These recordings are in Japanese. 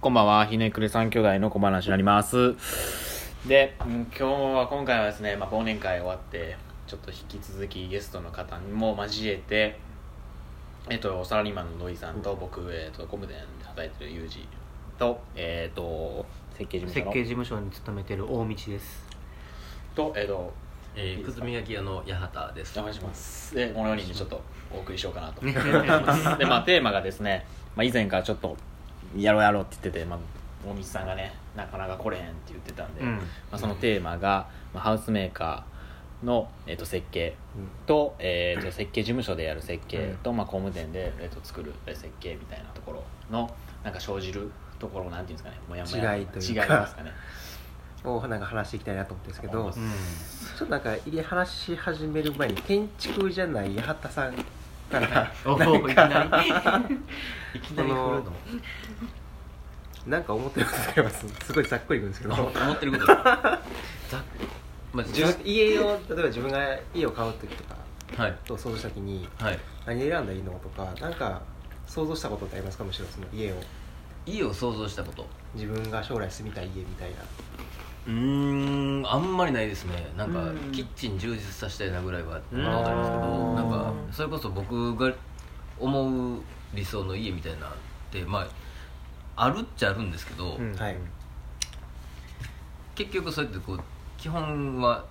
こんばんは。ひねくれ三兄弟の小話になります。で、うん今日は、今回はですね、まあ、忘年会終わって、ちょっと引き続きゲストの方にも交えて、えっと、サラリーマンの土井さんと、僕、えっと、工務店で働いてるユージと、えっと、設計事務所の設計事務所に勤めてる大道です。と、えっと、えー、くずみ焼き屋の八幡です。お願いします。でこの4人でちょっとお送りしようかなと。思いますでまあテーマがですね、まあ、以前からちょっとやろうやろうって言ってて、まあ、大道さんがねなかなか来れへんって言ってたんで、うん。まあ、そのテーマが、まあ、ハウスメーカーの、えー、と設計と,、えー、と設計事務所でやる設計と、まあ、工務店で、えー、と作る設計みたいなところのなんか生じるところなんていうんですかねもやもや。違いという違いかますかね。をなんか話していきたいなと思ってるんですけど、うん。ちょっとなんか話し始める前に建築じゃない八幡さんからおおいきなり。いきなり。振るのなんか思ってることあります。すごいざっくりいくんですけど。思ってること。ざっまあ、家を例えば自分が家を買う時とかはい。と想像した時にはい。何選んだらいいのとかなんか想像したことってありますか？むしろその家を。家を想像したこと。自分が将来住みたい家みたいなうーんあんまりないですね。なんかうん。キッチン充実させたいなぐらいはうん。思ったんですけどうんなんかそれこそ僕が思う理想の家みたいなってまああるっちゃあるんですけど、うん。はい。結局そうやってこう基本は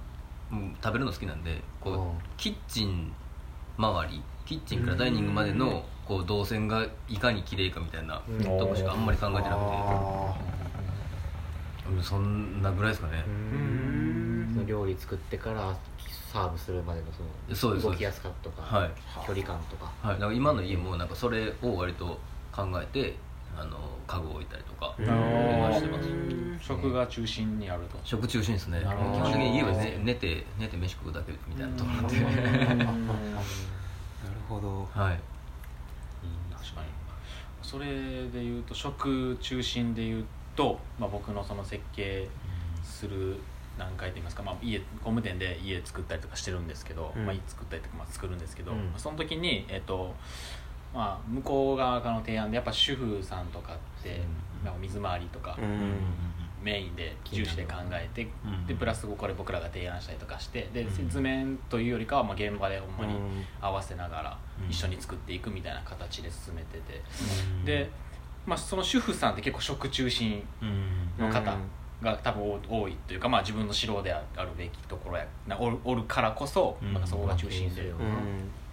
食べるの好きなんでこううん。キッチン周りキッチンからダイニングまでのこう動線がいかに綺麗かみたいなうん。とこしかあんまり考えてなくて。あうんそんなぐらいですかね。ーうん。その料理作ってからサーブするまでのそそうですの動きやすかとか、はい。距離感とか。はい、だから今の家もなんかそれを割と考えてあの家具を置いたりとかしてます。食が中心にあると。食中心ですね。基本的に家は、ね、寝て寝て飯食うだけみたいなところなん。で なるほど。はい。確かに。それでいうと食中心でいうと、まあ、僕のその設計する段階といいますか、まあ、家工務店で家作ったりとかしてるんですけど、うん。まあ、家作ったりとかまあ作るんですけど、うん。まあその時に、えっとまあ、向こう側からの提案でやっぱ主婦さんとかって、うん。なんか水回りとかうん。メインで重視で考えて、うん。でプラスこれ僕らが提案したりとかしてでうん。図面というよりかはまあ現場でほんまにうん。合わせながらうん。一緒に作っていくみたいな形で進めてて、うん。で、まあ、その主婦さんって結構食中心うん。の方が多分多いというか、まあ、自分の城であるべきところやなおるおるからこそ、うん。なんかそこが中心でうん。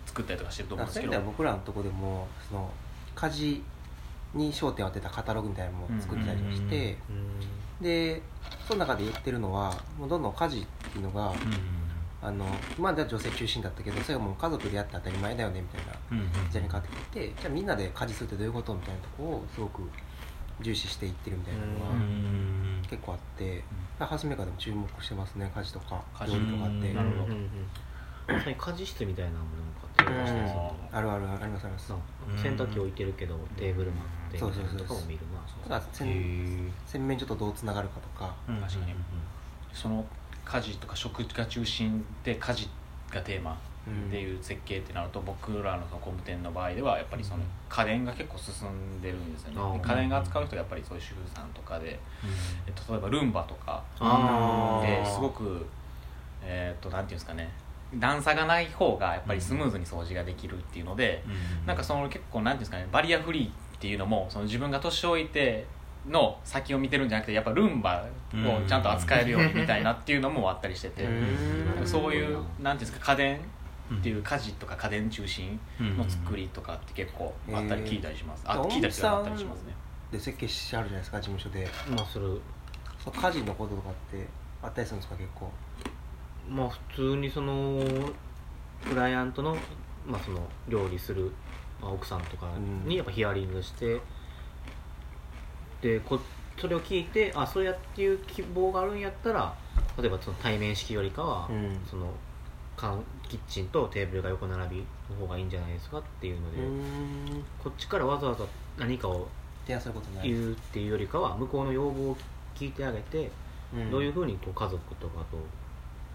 作ったりとかしてると思うんですけど。僕らのとこでもその家事に焦点を当てたカタログみたいなのも作ってたりして、でその中で言ってるのはもうどんどん家事っていうのが、あの今までは女性中心だったけどそれがもう家族でやって当たり前だよねみたいなうん時代に変わってきてじゃあみんなで家事するってどういうことみたいなところをすごく重視していってるみたいなのうはん結構あって、ハウスメーカーでも注目してますね家事とか家事料理とかって、うんなるほど。まさに家事室みたいなものを買ってましたりするとあるあるありますあります。な洗濯機置いてるけどテーブルもあってそうそうそうとかも見る。なただ洗とどうつながるかとか。うん。確かに。その家事とか食が中心で家事がテーマっていう設計ってなると僕らの工務店の場合ではやっぱりその家電が結構進んでるんですよね。で家電が扱う人がやっぱりそういう主婦さんとかで、えっと、例えばルンバとかですごくえーっとなんていうんですかね。段差がない方がやっぱりスムーズに掃除ができるっていうので、なんかその結構なんていうんですかねバリアフリーっていうのもその自分が年老いての先を見てるんじゃなくてやっぱルンバをちゃんと扱えるようにみたいなっていうのもあったりしてて、そういうなんていうんですか家電っていう家事とか家電中心の作りとかって結構あったり聞いたりします、あえー聞いたりあったりしますね。で設計してあるじゃないですか事務所で。まあするその家事のこととかってあったりするんですか結構？まあ普通にそのクライアントの,、まあその料理する、まあ、奥さんとかうん。にやっぱヒアリングして、でこそれを聞いてあそうやっていう希望があるんやったら例えばその対面式よりかは、うん。そのキッチンとテーブルが横並びの方がいいんじゃないですかっていうので、うん。こっちからわざわざ何かを言うっていうよりかは向こうの要望を聞いてあげて、うん。どういうふうにこう家族とかと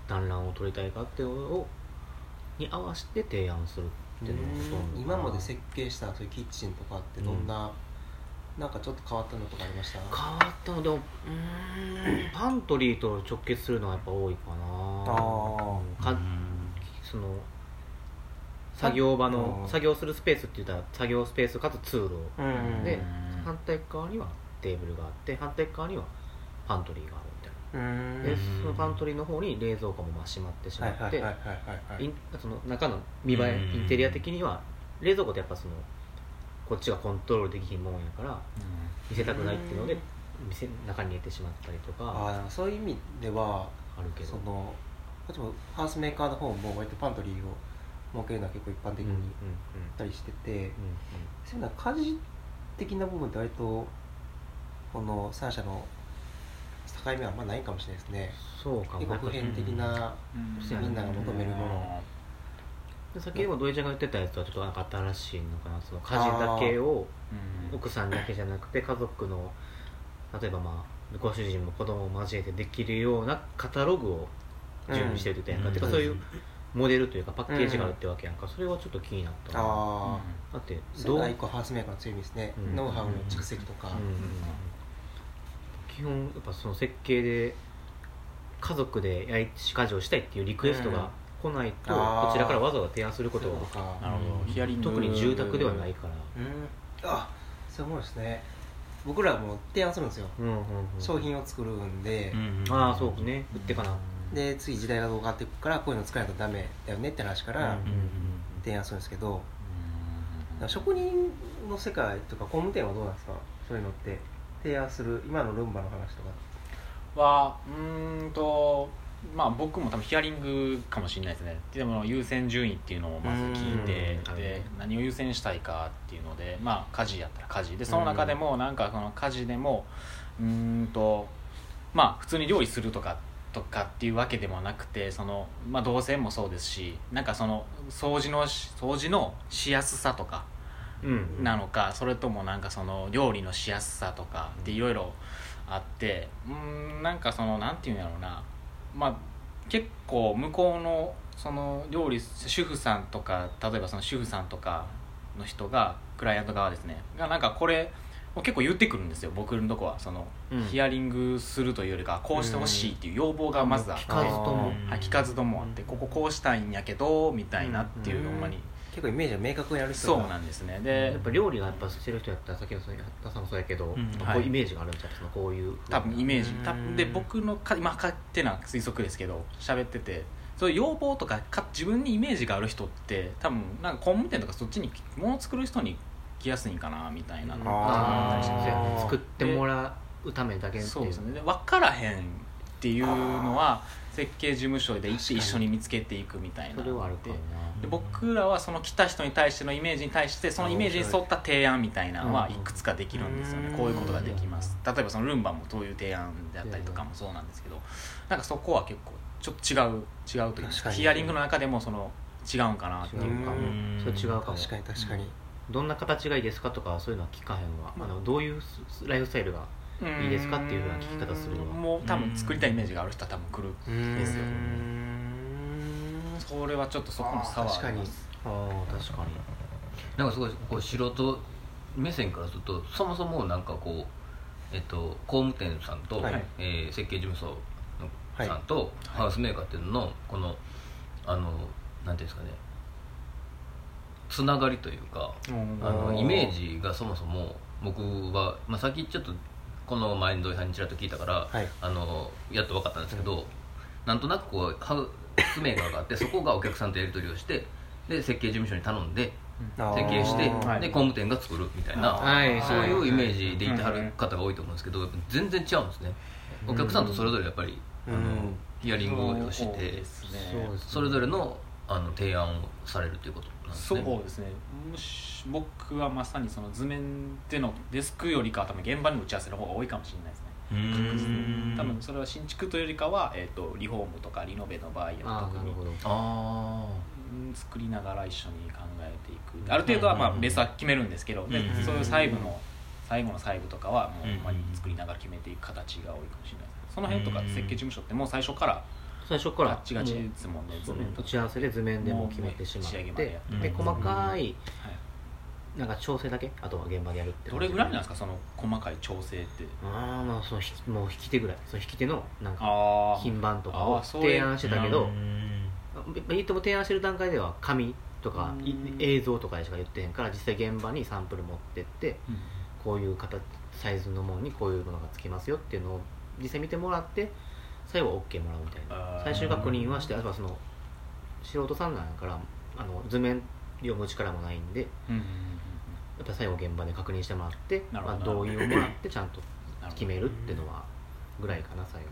団らんを取りたいかっていうのをに合わせて提案するっていうのがほとんど。今まで設計したそういうキッチンとかってどんななんかちょっと変わったのとかありました？変わったのでもうーんパントリーと直結するのはやっぱ多いかな。あかその作業場のうん。作業するスペースって言ったら作業スペースかつ通路うんで反対側にはテーブルがあって反対側にはパントリーがあるみたいうん。なでそのパントリーの方に冷蔵庫もまあ閉まってしまはいってはいはいはいはいはいインその中の見栄えうん。インテリア的には冷蔵庫ってやっぱそのこっちがコントロールできひんもんやから見せたくないっていうので店中に入れてしまったりとか。ああそういう意味ではあるけど。そのこっちもハウスメーカーの方も割とパントリーを設けるのは結構一般的にたりしてて、うんそういうのは家事的な部分って割とこの3社の境目はあんまないかもしれないですね。そうかも。結構普遍的なうん。みんなが求めるもので先ほど土井ちゃんが言ってたやつはちょっとなんか新しいのかなその家事だけを奥さんだけじゃなくて家族の例えばまあご主人も子供を交えてできるようなカタログを準備してるって言ったやんか、てかそういうモデルというかパッケージがあるってわけやんか、それはちょっと気になったな。あだってあそれが一個ハウスメーカーの強みですね、うん。ノウハウの蓄積とか、うん基本やっぱその設計で家族で家事をしたいっていうリクエストが来ないと、こちらからわざわざ提案することは特に住宅ではないから、うん。あそう思うんですね。僕らも提案するんですよ、うんうんうん。商品を作るんで、ああそうね。売ってかな、で次時代がどう変わっていくからこういうの使えないとダメだよねって話から提案するんですけど、だから職人の世界とか工務店はどうなんですか？そういうのって。提案する今のルンバの話とか。はうーんとまあ僕も多分ヒアリングかもしれないですね。でも優先順位っていうのをまず聞いてうん。で何を優先したいかっていうのでまあ家事やったら家事。でその中でもなんかその家事でもうーんとまあ普通に料理するとかとかっていうわけでもなくてその、まあ、動線もそうですしなんかその掃除のし掃除のしやすさとかうん。なのかそれともなんかその料理のしやすさとかっていろいろあってうーんなんかそのなんていうんやろうなまあ結構向こうのその料理主婦さんとか例えばその主婦さんとかの人がクライアント側ですね。がなんかこれを結構言ってくるんですよ僕のとこはその、うん。ヒアリングするというよりかこうしてほしいっていう要望がまずあって、聞かずとも。はい、聞かずともあってこここうしたいんやけどみたいなっていううんほんまに結構イメージが明確にある人そうがなんですね。やでっぱ料理がやっぱしてる人やったら先ほど八田さんもそうやけど、ん。こういうイメージがあるんじゃないそのこういう多分イメージ。うん。多分で僕のか今勝手な推測ですけど喋ってて。そういう要望とかか自分にイメージがある人って多分なんか工務店とかそっちに物を作る人に来やすいんかなみたいな。作ってもらうためだけっていう。そうですね。で分からへんっていうのは設計事務所で行って一緒に見つけていくみたいなそれはあるかで僕らはその来た人に対してのイメージに対してそのイメージに沿った提案みたいなのはい。くつかできるんですよね、うん。こういうことができます。例えばそのルンバもそういう提案であったりとかもそうなんですけどなんかそこは結構ちょっと違う違うという確かヒアリングの中でもその違うんかなっていうか。違うかもうん。それ違うかも。確かに確かに、どんな形がいいですかとかそういうのは聞かへんわ、あ。のどういうスライフスタイルがいいですかっていうふうな聞き方するわもう多分作りたいイメージがある人は多分来るですようんそれはちょっとそこの差はあります。ああ確かに。なんかすごいこう素人目線からするとそもそもなんかこう、えっと、工務店さんと、はい。えー設計事務所はいのさんと、ハウスメーカーっていうののこのあのなんていうんですかね。つながりというかあのイメージがそもそも僕は、まあ、さっきちょっとこの前の土井さんにちらっと聞いたから、はい。あのやっと分かったんですけど、なんとなくこうハウスメーカーがあってそこがお客さんとやり取りをしてで設計事務所に頼んで設計して、はい。で工務店が作るみたいな、はい。そういうイメージでいてはる方が多いと思うんですけど、全然違うんですね。お客さんとそれぞれやっぱり、あのうんヒアリングをしてね。それぞれのあの提案をされるということですそうねですね。僕はまさにその図面でのデスクよりかは多分現場に打ち合わせの方が多いかもしれないですね。多分それは新築というよりかは、えー、とリフォームとかリノベの場合は特にあ作りながら一緒に考えていく。ある程度はまあベースは決めるんですけど、でうん。そういう細部の最後の細部とかはもうまに作りながら決めていく形が多いかもしれないですその辺とか設計事務所ってもう最初から最初からガッチガチですもんね図面とか。打ち合わせで図面でもう決めてしまっもうね仕上げまでって。で細かいはい。なんか調整だけ？あとは現場でやるってどれぐらいなんですか？その細かい調整って。ああまあそのひもう引き手ぐらい。その引き手のなんかあ品番とかあをーそういう。提案してたけどうん。言っても提案してる段階では紙とかいうん。映像とかでしか言ってへんから実際現場にサンプル持ってってこういう形サイズのものにこういうものがつきますよっていうのを実際見てもらって最後 OK もらうみたいな。最終確認はしてあとはその素人さんなんやからあの図面読む力もないんでうんうんやっぱ最後現場で確認してもらって、まあ、同意をもらってちゃんと決めるっていうのはぐらいかな最後。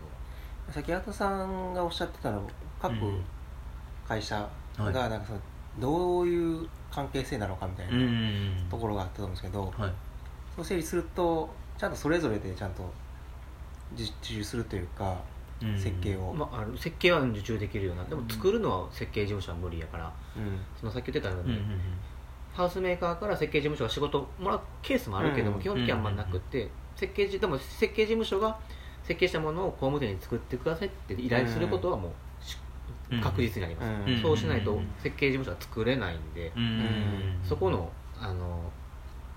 はさっき八幡さんがおっしゃってたの各うん。会社はい。がなんかそのどういう関係性なのかみたいなうんところがあったと思うんですけど、はい。そう整理するとちゃんとそれぞれでちゃんと受受注するというかうん設計を、まあ、あの設計は受注できるような。でも作るのは設計事務所は無理やからうん。そのさっき言ってたように、うんうんハウスメーカーから設計事務所が仕事もらうケースもあるけども、うん。基本的にはあんまなくて、設計じでも設計事務所が設計したものを工務店に作ってくださいって依頼することはもう確実になります、うん。そうしないとうん設計事務所は作れないんで、そこのあの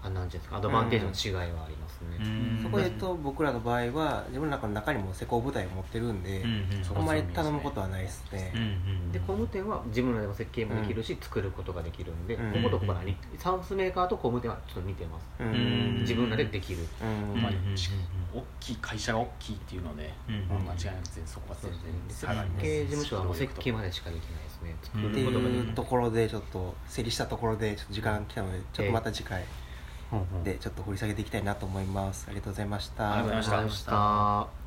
あなんですか？アドバンテージの違いはありますね、うん。そこで言うと僕らの場合は自分の中の中にも施工部隊を持ってるんで、うんうん。あんまり頼むことはないですね。うんうんで工務店は自分らでも設計もできるし、作ることができるんで、うん。こことここが似サウスメーカーと工務店はちょっと似てます、自分らでできる、うん。まあ大きい会社が大きいっていうので、間違いなくそこは全然。設計事務所はもう設計までしかできないですね。作ることができない。いうところでちょっと整理したところでちょっと時間来たのでちょっとまた次回でちょっと掘り下げていきたいなと思います。ありがとうございました。ありがとうございました。ありがとうございました